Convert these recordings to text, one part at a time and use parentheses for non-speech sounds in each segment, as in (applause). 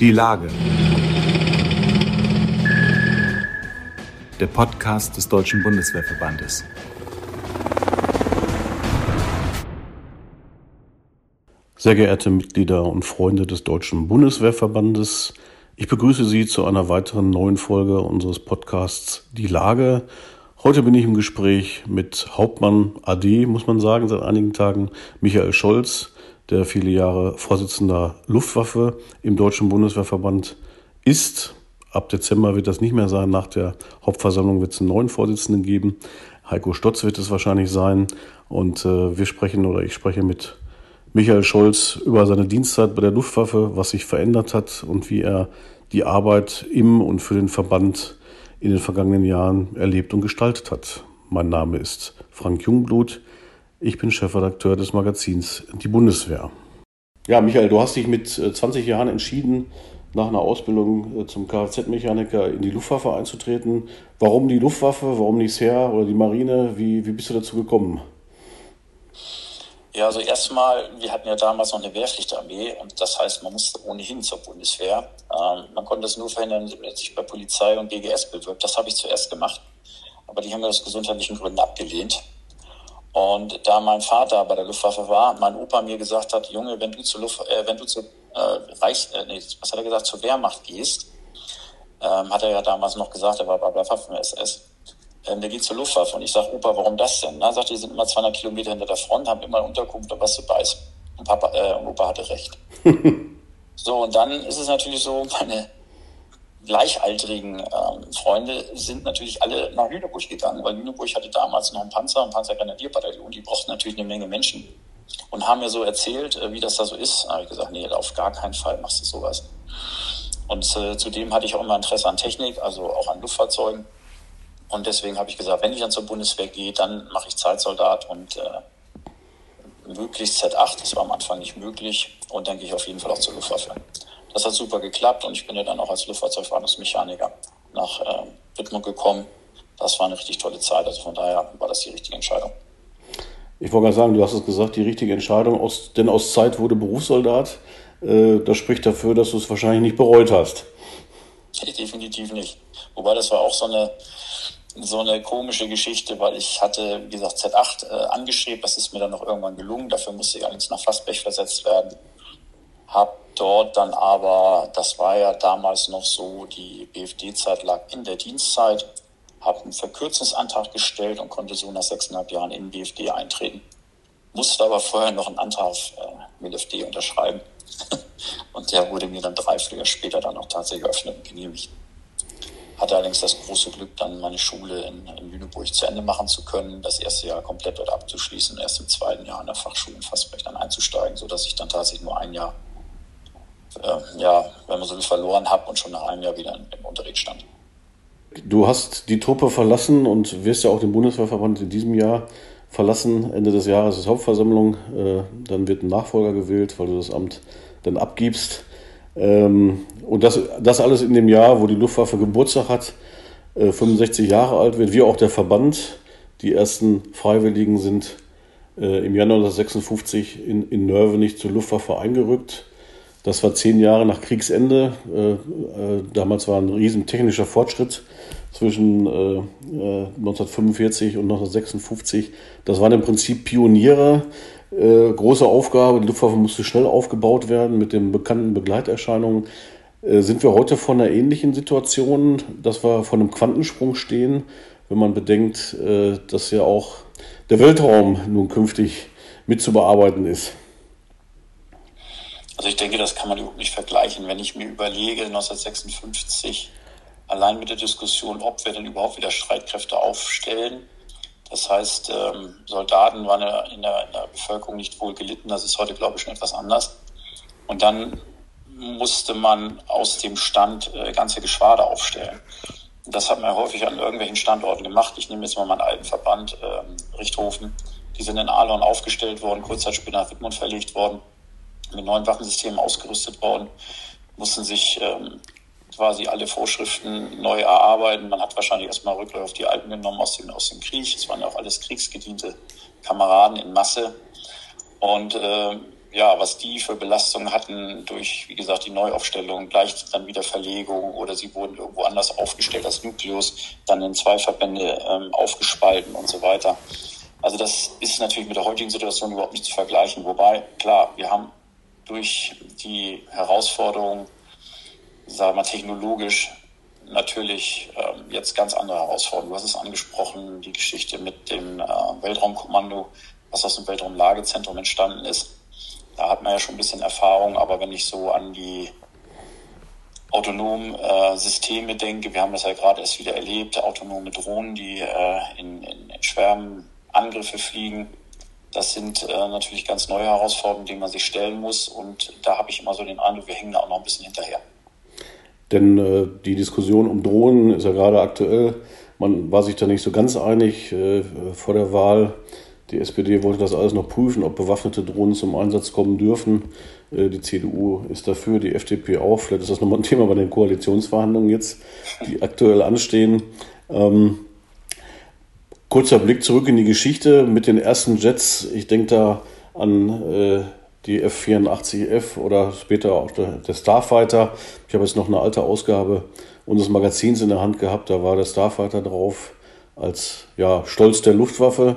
Die Lage. Der Podcast des Deutschen Bundeswehrverbandes. Sehr geehrte Mitglieder und Freunde des Deutschen Bundeswehrverbandes, ich begrüße Sie zu einer weiteren neuen Folge unseres Podcasts Die Lage. Heute bin ich im Gespräch mit Hauptmann AD, muss man sagen, seit einigen Tagen, Michael Scholz, der viele Jahre Vorsitzender Luftwaffe im Deutschen Bundeswehrverband ist. Ab Dezember wird das nicht mehr sein. Nach der Hauptversammlung wird es einen neuen Vorsitzenden geben. Heiko Stotz wird es wahrscheinlich sein. Und äh, wir sprechen oder ich spreche mit Michael Scholz über seine Dienstzeit bei der Luftwaffe, was sich verändert hat und wie er die Arbeit im und für den Verband in den vergangenen Jahren erlebt und gestaltet hat. Mein Name ist Frank Jungblut. Ich bin Chefredakteur des Magazins Die Bundeswehr. Ja, Michael, du hast dich mit 20 äh, Jahren entschieden, nach einer Ausbildung äh, zum Kfz-Mechaniker in die Luftwaffe einzutreten. Warum die Luftwaffe, warum nicht SER oder die Marine? Wie, wie bist du dazu gekommen? Ja, also erstmal, wir hatten ja damals noch eine Wehrpflichtarmee und das heißt, man musste ohnehin zur Bundeswehr. Ähm, man konnte das nur verhindern, wenn man sich bei Polizei und GGS bewirbt. Das habe ich zuerst gemacht, aber die haben mir aus gesundheitlichen Gründen abgelehnt. Und da mein Vater bei der Luftwaffe war, mein Opa mir gesagt hat, Junge, wenn du zur Luft, äh, wenn du zur äh, Reichs, äh, nee, was hat er gesagt, zur Wehrmacht gehst, ähm, hat er ja damals noch gesagt, er war bei der Waffen-SS ähm, der geht zur Luftwaffe. Und ich sage, Opa, warum das denn? Na, sagt, die sind immer 200 Kilometer hinter der Front, haben immer Unterkunft und was zu beißen. Und, Papa, äh, und Opa hatte recht. (laughs) so, und dann ist es natürlich so, meine gleichaltrigen ähm, Freunde sind natürlich alle nach Lüneburg gegangen, weil Lüneburg hatte damals noch einen Panzer, ein Panzergrenadierbataillon, die brauchten natürlich eine Menge Menschen und haben mir so erzählt, äh, wie das da so ist. Da habe ich gesagt, nee, auf gar keinen Fall machst du sowas. Und äh, zudem hatte ich auch immer Interesse an Technik, also auch an Luftfahrzeugen. Und deswegen habe ich gesagt, wenn ich dann zur Bundeswehr gehe, dann mache ich Zeitsoldat und äh, möglichst Z8. Das war am Anfang nicht möglich. Und dann gehe ich auf jeden Fall auch zur Luftwaffe. Das hat super geklappt und ich bin ja dann auch als Luftfahrzeugwartungsmechaniker nach äh, Wittmund gekommen. Das war eine richtig tolle Zeit. Also von daher war das die richtige Entscheidung. Ich wollte gerade sagen, du hast es gesagt, die richtige Entscheidung, aus, denn aus Zeit wurde Berufssoldat. Äh, das spricht dafür, dass du es wahrscheinlich nicht bereut hast. (laughs) Definitiv nicht. Wobei das war auch so eine, so eine komische Geschichte, weil ich hatte, wie gesagt, Z8 äh, angestrebt. Das ist mir dann noch irgendwann gelungen. Dafür musste ich allerdings nach Fassbech versetzt werden. Hab dort dann aber, das war ja damals noch so, die BFD-Zeit lag in der Dienstzeit, habe einen Verkürzungsantrag gestellt und konnte so nach sechseinhalb Jahren in den BFD eintreten. Musste aber vorher noch einen Antrag äh, MLFD unterschreiben. (laughs) und der wurde mir dann drei Flüge später dann auch tatsächlich eröffnet und genehmigt. Hatte allerdings das große Glück, dann meine Schule in, in Lüneburg zu Ende machen zu können, das erste Jahr komplett dort abzuschließen, erst im zweiten Jahr in der Fachschule in Fassbech dann einzusteigen, sodass ich dann tatsächlich nur ein Jahr, äh, ja, wenn man so will, verloren habe und schon nach einem Jahr wieder im Unterricht stand. Du hast die Truppe verlassen und wirst ja auch den Bundeswehrverband in diesem Jahr verlassen. Ende des Jahres ist Hauptversammlung. Äh, dann wird ein Nachfolger gewählt, weil du das Amt dann abgibst. Ähm, und das, das alles in dem Jahr, wo die Luftwaffe Geburtstag hat, 65 äh, Jahre alt wird, wie auch der Verband. Die ersten Freiwilligen sind äh, im Januar 1956 in, in Nörvenich zur Luftwaffe eingerückt. Das war zehn Jahre nach Kriegsende. Äh, äh, damals war ein riesen technischer Fortschritt zwischen äh, 1945 und 1956. Das waren im Prinzip Pioniere. Äh, große Aufgabe. Die Luftwaffe musste schnell aufgebaut werden mit den bekannten Begleiterscheinungen. Äh, sind wir heute vor einer ähnlichen Situation, dass wir vor einem Quantensprung stehen, wenn man bedenkt, äh, dass ja auch der Weltraum nun künftig mit zu bearbeiten ist? Also ich denke, das kann man überhaupt nicht vergleichen. Wenn ich mir überlege, 1956, allein mit der Diskussion, ob wir denn überhaupt wieder Streitkräfte aufstellen. Das heißt, ähm, Soldaten waren in der, in der Bevölkerung nicht wohl gelitten. Das ist heute, glaube ich, schon etwas anders. Und dann musste man aus dem Stand äh, ganze Geschwader aufstellen. Das hat man häufig an irgendwelchen Standorten gemacht. Ich nehme jetzt mal meinen alten Verband, ähm, Richthofen. Die sind in Ahlhorn aufgestellt worden, kurz Zeit später nach Wittmund verlegt worden mit neuen Waffensystemen ausgerüstet worden, mussten sich ähm, quasi alle Vorschriften neu erarbeiten. Man hat wahrscheinlich erstmal Rückläufe auf die Alten genommen aus dem, aus dem Krieg. Es waren ja auch alles kriegsgediente Kameraden in Masse. Und äh, ja, was die für Belastungen hatten durch, wie gesagt, die Neuaufstellung, gleich dann wieder Verlegung oder sie wurden irgendwo anders aufgestellt als Nukleus, dann in zwei Verbände ähm, aufgespalten und so weiter. Also das ist natürlich mit der heutigen Situation überhaupt nicht zu vergleichen. Wobei, klar, wir haben durch die Herausforderungen, sagen wir mal, technologisch natürlich ähm, jetzt ganz andere Herausforderungen. Du hast es angesprochen, die Geschichte mit dem äh, Weltraumkommando, was aus dem Weltraumlagezentrum entstanden ist. Da hat man ja schon ein bisschen Erfahrung, aber wenn ich so an die autonomen äh, Systeme denke, wir haben das ja gerade erst wieder erlebt, autonome Drohnen, die äh, in, in, in Schwärmen Angriffe fliegen. Das sind äh, natürlich ganz neue Herausforderungen, denen man sich stellen muss. Und da habe ich immer so den Eindruck, wir hängen da auch noch ein bisschen hinterher. Denn äh, die Diskussion um Drohnen ist ja gerade aktuell. Man war sich da nicht so ganz einig äh, vor der Wahl. Die SPD wollte das alles noch prüfen, ob bewaffnete Drohnen zum Einsatz kommen dürfen. Äh, die CDU ist dafür, die FDP auch. Vielleicht ist das nochmal ein Thema bei den Koalitionsverhandlungen jetzt, die aktuell anstehen. Ähm, kurzer Blick zurück in die Geschichte mit den ersten Jets. Ich denke da an äh, die F-84F oder später auch der, der Starfighter. Ich habe jetzt noch eine alte Ausgabe unseres Magazins in der Hand gehabt. Da war der Starfighter drauf als ja, Stolz der Luftwaffe.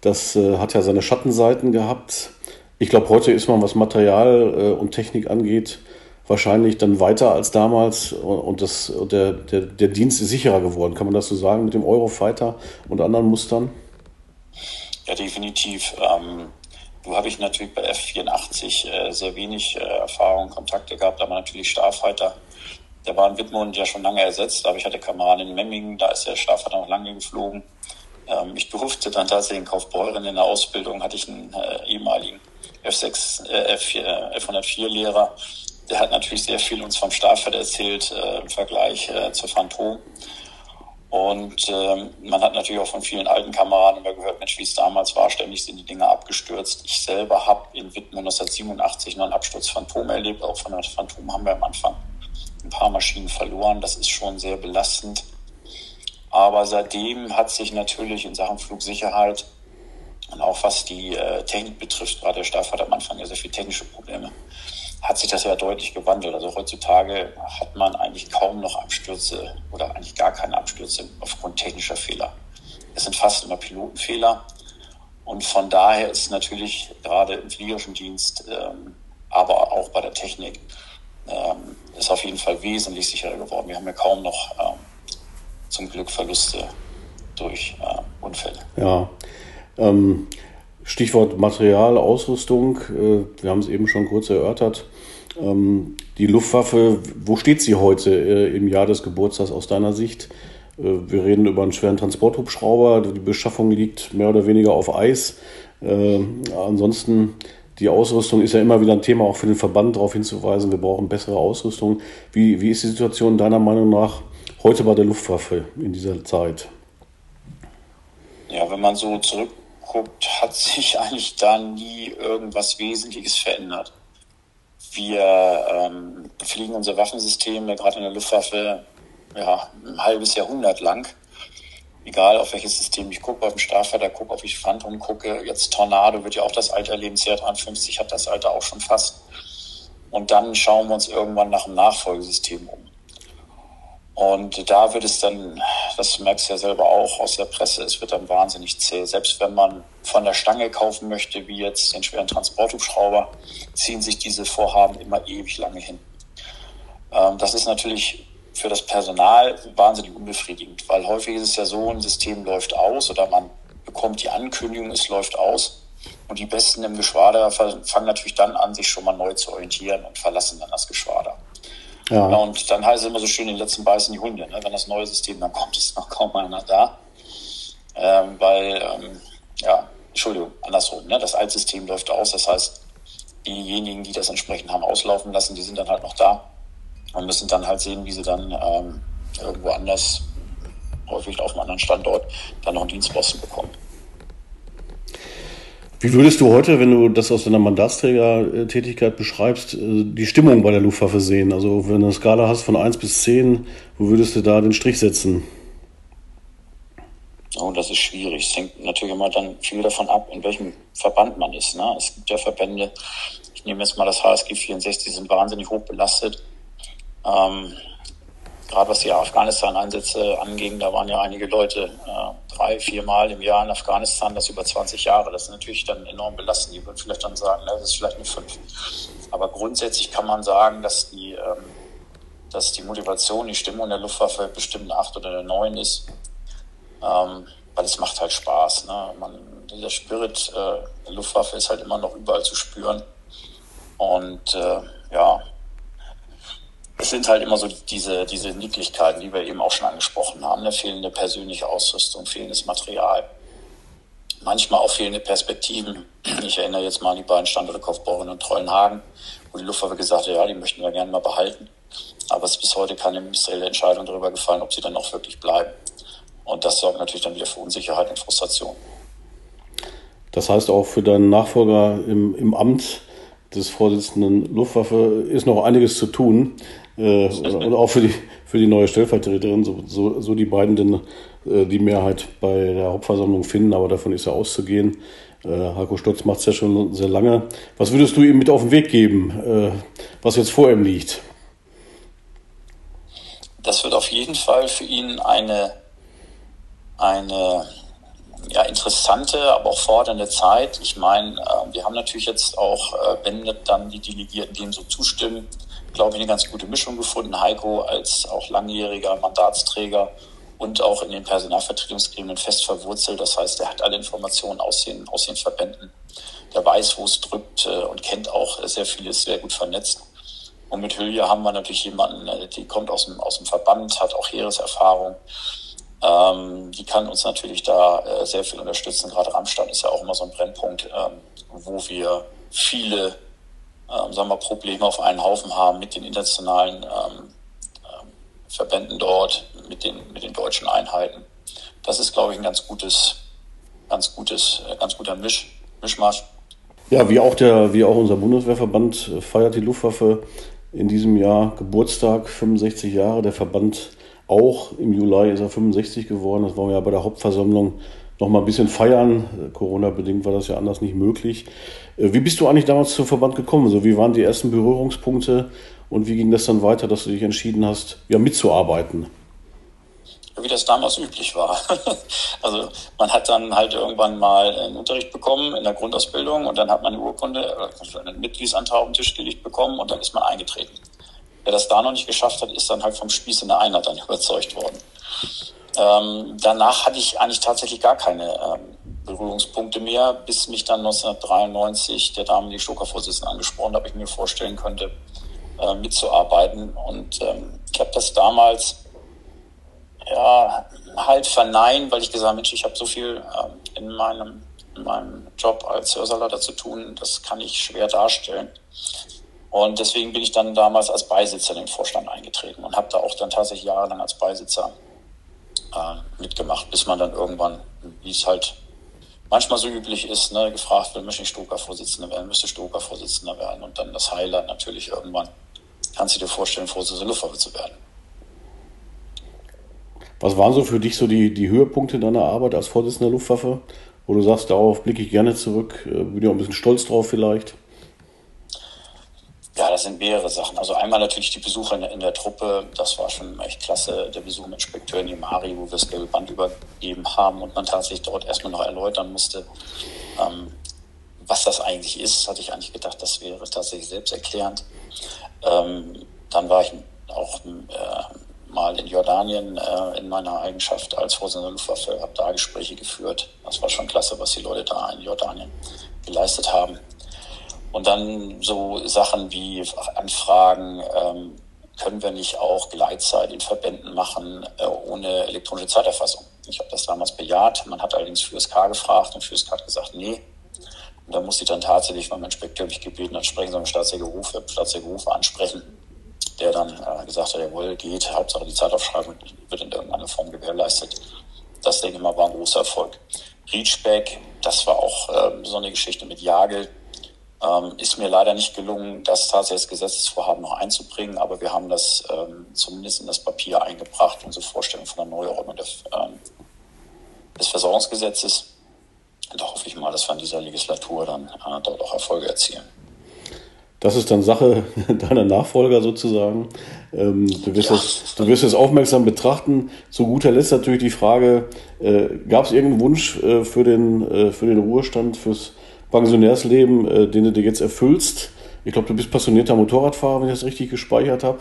Das äh, hat ja seine Schattenseiten gehabt. Ich glaube, heute ist man, was Material äh, und Technik angeht, wahrscheinlich dann weiter als damals und, das, der, der, der Dienst ist sicherer geworden. Kann man das so sagen mit dem Eurofighter und anderen Mustern? Ja, definitiv. Ähm, du habe ich natürlich bei F84 äh, sehr wenig äh, Erfahrung, Kontakte gehabt, aber natürlich Starfighter. Der war in Wittmund ja schon lange ersetzt, aber ich hatte Kameraden in Memmingen, da ist der Starfighter noch lange geflogen. Ähm, ich durfte dann tatsächlich in Kaufbeuren in der Ausbildung, hatte ich einen äh, ehemaligen F6, äh, F4, F104-Lehrer. Der hat natürlich sehr viel uns vom Staffel erzählt äh, im Vergleich äh, zur Phantom. Und ähm, man hat natürlich auch von vielen alten Kameraden immer gehört, Mensch, wie es damals war, ständig sind die Dinge abgestürzt. Ich selber habe in Wittmund 1987 noch einen Absturz Phantom erlebt. Auch von der Phantom haben wir am Anfang ein paar Maschinen verloren. Das ist schon sehr belastend. Aber seitdem hat sich natürlich in Sachen Flugsicherheit und auch was die äh, Technik betrifft, gerade der Staff hat am Anfang ja sehr viele technische Probleme, hat sich das ja deutlich gewandelt. Also heutzutage hat man eigentlich kaum noch Abstürze oder eigentlich gar keine Abstürze aufgrund technischer Fehler. Es sind fast immer Pilotenfehler. Und von daher ist natürlich gerade im fliegerischen Dienst, ähm, aber auch bei der Technik, ähm, ist auf jeden Fall wesentlich sicherer geworden. Wir haben ja kaum noch ähm, zum Glück Verluste durch äh, Unfälle. Ja. Stichwort Material, Ausrüstung. Äh, wir haben es eben schon kurz erörtert. Ähm, die Luftwaffe, wo steht sie heute äh, im Jahr des Geburtstags aus deiner Sicht? Äh, wir reden über einen schweren Transporthubschrauber. Die Beschaffung liegt mehr oder weniger auf Eis. Ansonsten die Ausrüstung ist ja immer wieder ein Thema, auch für den Verband darauf hinzuweisen, wir brauchen bessere Ausrüstung. Wie, wie ist die Situation deiner Meinung nach heute bei der Luftwaffe in dieser Zeit? Ja, wenn man so zurückguckt, hat sich (laughs) eigentlich da nie irgendwas Wesentliches verändert. Wir ähm, fliegen unsere Waffensysteme, gerade in der Luftwaffe, ja, ein halbes Jahrhundert lang. Egal, auf welches System ich gucke, auf den Starfighter gucke, auf ich Phantom gucke. Jetzt Tornado wird ja auch das Alter erleben. CR53 hat das Alter auch schon fast. Und dann schauen wir uns irgendwann nach dem Nachfolgesystem um. Und da wird es dann, das merkst du ja selber auch aus der Presse, es wird dann wahnsinnig zäh. Selbst wenn man von der Stange kaufen möchte, wie jetzt den schweren Transporthubschrauber, ziehen sich diese Vorhaben immer ewig lange hin. Ähm, das ist natürlich für das Personal wahnsinnig unbefriedigend, weil häufig ist es ja so, ein System läuft aus oder man bekommt die Ankündigung, es läuft aus. Und die Besten im Geschwader fangen natürlich dann an, sich schon mal neu zu orientieren und verlassen dann das Geschwader. Ja. Und dann heißt es immer so schön, den letzten beißen die Hunde. Ne? Wenn das neue System, dann kommt es noch kaum einer da. Ähm, weil, ähm, ja, Entschuldigung, andersrum. Ne? Das Altsystem läuft aus. Das heißt, diejenigen, die das entsprechend haben auslaufen lassen, die sind dann halt noch da und müssen dann halt sehen, wie sie dann ähm, irgendwo anders, häufig auf einem anderen Standort, dann noch einen Dienstposten bekommen. Wie würdest du heute, wenn du das aus deiner Mandatsträgertätigkeit beschreibst, äh, die Stimmung bei der Luftwaffe sehen? Also wenn du eine Skala hast von 1 bis 10, wo würdest du da den Strich setzen? Oh, das ist schwierig. Es hängt natürlich immer dann viel davon ab, in welchem Verband man ist. Ne? Es gibt ja Verbände, ich nehme jetzt mal das HSG 64, die sind wahnsinnig hoch belastet. Ähm, Gerade was die Afghanistan-Einsätze anging, da waren ja einige Leute äh, drei, vier Mal im Jahr in Afghanistan, das über 20 Jahre. Das ist natürlich dann enorm belastend. Die würden vielleicht dann sagen, na, das ist vielleicht eine fünf. Aber grundsätzlich kann man sagen, dass die, ähm, dass die Motivation, die Stimmung der Luftwaffe bestimmt eine acht oder eine neun ist. Ähm, weil es macht halt Spaß. Ne? Man, dieser Spirit äh, der Luftwaffe ist halt immer noch überall zu spüren. Und äh, ja, es sind halt immer so diese, diese Niedlichkeiten, die wir eben auch schon angesprochen haben. Eine fehlende persönliche Ausrüstung, fehlendes Material. Manchmal auch fehlende Perspektiven. Ich erinnere jetzt mal an die beiden Standorte Kaufbeuren und Treuenhagen, wo die Luftwaffe gesagt hat, ja, die möchten wir gerne mal behalten. Aber es ist bis heute keine ministerielle Entscheidung darüber gefallen, ob sie dann auch wirklich bleiben. Und das sorgt natürlich dann wieder für Unsicherheit und Frustration. Das heißt auch für deinen Nachfolger im, im Amt des Vorsitzenden Luftwaffe ist noch einiges zu tun. Äh, und auch für die, für die neue Stellvertreterin, so, so, so die beiden denn äh, die Mehrheit bei der Hauptversammlung finden, aber davon ist ja auszugehen. Äh, Heiko Stotz macht es ja schon sehr lange. Was würdest du ihm mit auf den Weg geben, äh, was jetzt vor ihm liegt? Das wird auf jeden Fall für ihn eine, eine ja, interessante, aber auch fordernde Zeit. Ich meine, äh, wir haben natürlich jetzt auch, äh, wenn dann die Delegierten dem so zustimmen, glaube ich, eine ganz gute Mischung gefunden. Heiko als auch langjähriger Mandatsträger und auch in den Personalvertretungsgremien fest verwurzelt. Das heißt, er hat alle Informationen aus den, aus den Verbänden. Der weiß, wo es drückt äh, und kennt auch sehr vieles, sehr gut vernetzt. Und mit Hülya haben wir natürlich jemanden, äh, die kommt aus dem, aus dem Verband, hat auch Heereserfahrung. Ähm, die kann uns natürlich da äh, sehr viel unterstützen. Gerade Rammstein ist ja auch immer so ein Brennpunkt, ähm, wo wir viele ähm, sagen wir, Probleme auf einen Haufen haben mit den internationalen ähm, ähm, Verbänden dort, mit den, mit den deutschen Einheiten. Das ist, glaube ich, ein ganz gutes, ganz gutes, äh, ganz guter Misch, Mischmasch. Ja, wie auch der, wie auch unser Bundeswehrverband feiert die Luftwaffe in diesem Jahr Geburtstag, 65 Jahre. Der Verband auch im Juli ist er 65 geworden. Das wollen wir ja bei der Hauptversammlung noch mal ein bisschen feiern. Corona-bedingt war das ja anders nicht möglich. Äh, wie bist du eigentlich damals zum Verband gekommen? So, wie waren die ersten Berührungspunkte und wie ging das dann weiter, dass du dich entschieden hast, ja, mitzuarbeiten? Wie das damals üblich war. (laughs) also man hat dann halt irgendwann mal einen Unterricht bekommen in der Grundausbildung und dann hat man eine Urkunde, äh, einen Mitgliedsantrag auf den Tisch gelegt bekommen und dann ist man eingetreten. Wer das da noch nicht geschafft hat, ist dann halt vom Spieß in der Einheit dann überzeugt worden. Ähm, danach hatte ich eigentlich tatsächlich gar keine ähm, Berührungspunkte mehr, bis mich dann 1993 der damalige Stoker-Vorsitzende angesprochen hat, ob ich mir vorstellen könnte, äh, mitzuarbeiten. Und ähm, ich habe das damals ja, halt verneint, weil ich gesagt habe, Mensch, ich habe so viel ähm, in, meinem, in meinem Job als Hörsaalater zu tun, das kann ich schwer darstellen. Und deswegen bin ich dann damals als Beisitzer in den Vorstand eingetreten und habe da auch dann tatsächlich jahrelang als Beisitzer äh, mitgemacht, bis man dann irgendwann, wie es halt manchmal so üblich ist, ne, gefragt wird, möchte ich Stoker-Vorsitzender werden, müsste Stoker-Vorsitzender werden und dann das Highlight natürlich irgendwann, kannst du dir vorstellen, Vorsitzender Luftwaffe zu werden. Was waren so für dich so die, die Höhepunkte deiner Arbeit als Vorsitzender Luftwaffe, wo du sagst, darauf blicke ich gerne zurück, äh, bin ja auch ein bisschen stolz drauf vielleicht? Ja, das sind mehrere Sachen. Also einmal natürlich die Besuche in, in der Truppe. Das war schon echt klasse. Der Besuch mit Inspekteur Nimari, wo wir das gelbe Band übergeben haben und man tatsächlich dort erstmal noch erläutern musste, ähm, was das eigentlich ist. Hatte ich eigentlich gedacht, das wäre tatsächlich selbsterklärend. Ähm, dann war ich auch äh, mal in Jordanien äh, in meiner Eigenschaft als Vorsitzender der Luftwaffe, habe da Gespräche geführt. Das war schon klasse, was die Leute da in Jordanien geleistet haben. Und dann so Sachen wie Anfragen, ähm, können wir nicht auch Gleitzeit in Verbänden machen äh, ohne elektronische Zeiterfassung? Ich habe das damals bejaht. Man hat allerdings FÜSK gefragt und FÜSK hat gesagt, nee. Und da musste ich dann tatsächlich, weil mein Inspekteur mich gebeten hat, sprechen Sie mit Staatssekretär Rufe, Staatssekretär Rufe ansprechen, der dann äh, gesagt hat, jawohl, geht, Hauptsache die Zeitaufschreibung wird in irgendeiner Form gewährleistet. Das, denke ich mal, war ein großer Erfolg. Reachback, das war auch äh, so eine Geschichte mit Jagel ähm, ist mir leider nicht gelungen, das tatsächlich als Gesetzesvorhaben noch einzubringen, aber wir haben das ähm, zumindest in das Papier eingebracht, unsere Vorstellung von der Neuordnung der, ähm, des Versorgungsgesetzes. Da hoffe ich mal, dass wir in dieser Legislatur dann äh, dort auch Erfolge erzielen. Das ist dann Sache (laughs) deiner Nachfolger sozusagen. Ähm, du, wirst ja. es, du wirst es aufmerksam betrachten. Zu guter Letzt natürlich die Frage, äh, gab es irgendeinen Wunsch äh, für, den, äh, für den Ruhestand, fürs Pensionärsleben, äh, den du dir jetzt erfüllst? Ich glaube, du bist passionierter Motorradfahrer, wenn ich das richtig gespeichert habe.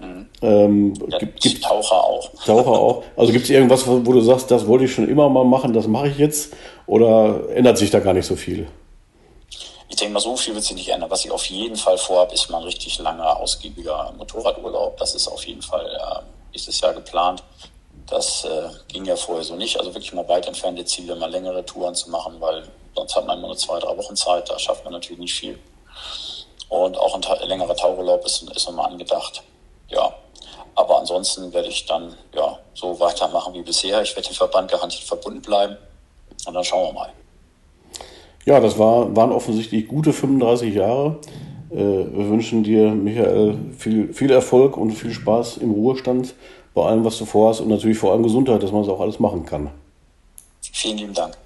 Mhm. Ähm, ja, gibt, gibt, Taucher auch. Taucher auch. Also gibt es irgendwas, wo du sagst, das wollte ich schon immer mal machen, das mache ich jetzt? Oder ändert sich da gar nicht so viel? Ich denke mal, so viel wird sich nicht ändern. Was ich auf jeden Fall vorhabe, ist mal ein richtig langer, ausgiebiger Motorradurlaub. Das ist auf jeden Fall äh, nächstes Jahr geplant. Das äh, ging ja vorher so nicht. Also wirklich mal weit entfernte Ziele, mal längere Touren zu machen, weil sonst hat man immer nur zwei, drei Wochen Zeit. Da schafft man natürlich nicht viel. Und auch ein längerer Tauchurlaub ist, ist nochmal angedacht. Ja, aber ansonsten werde ich dann ja so weitermachen wie bisher. Ich werde dem Verband garantiert verbunden bleiben. Und dann schauen wir mal. Ja, das war, waren offensichtlich gute 35 Jahre. Äh, wir wünschen dir, Michael, viel, viel Erfolg und viel Spaß im Ruhestand bei allem, was du vorhast und natürlich vor allem Gesundheit, dass man es auch alles machen kann. Vielen lieben Dank.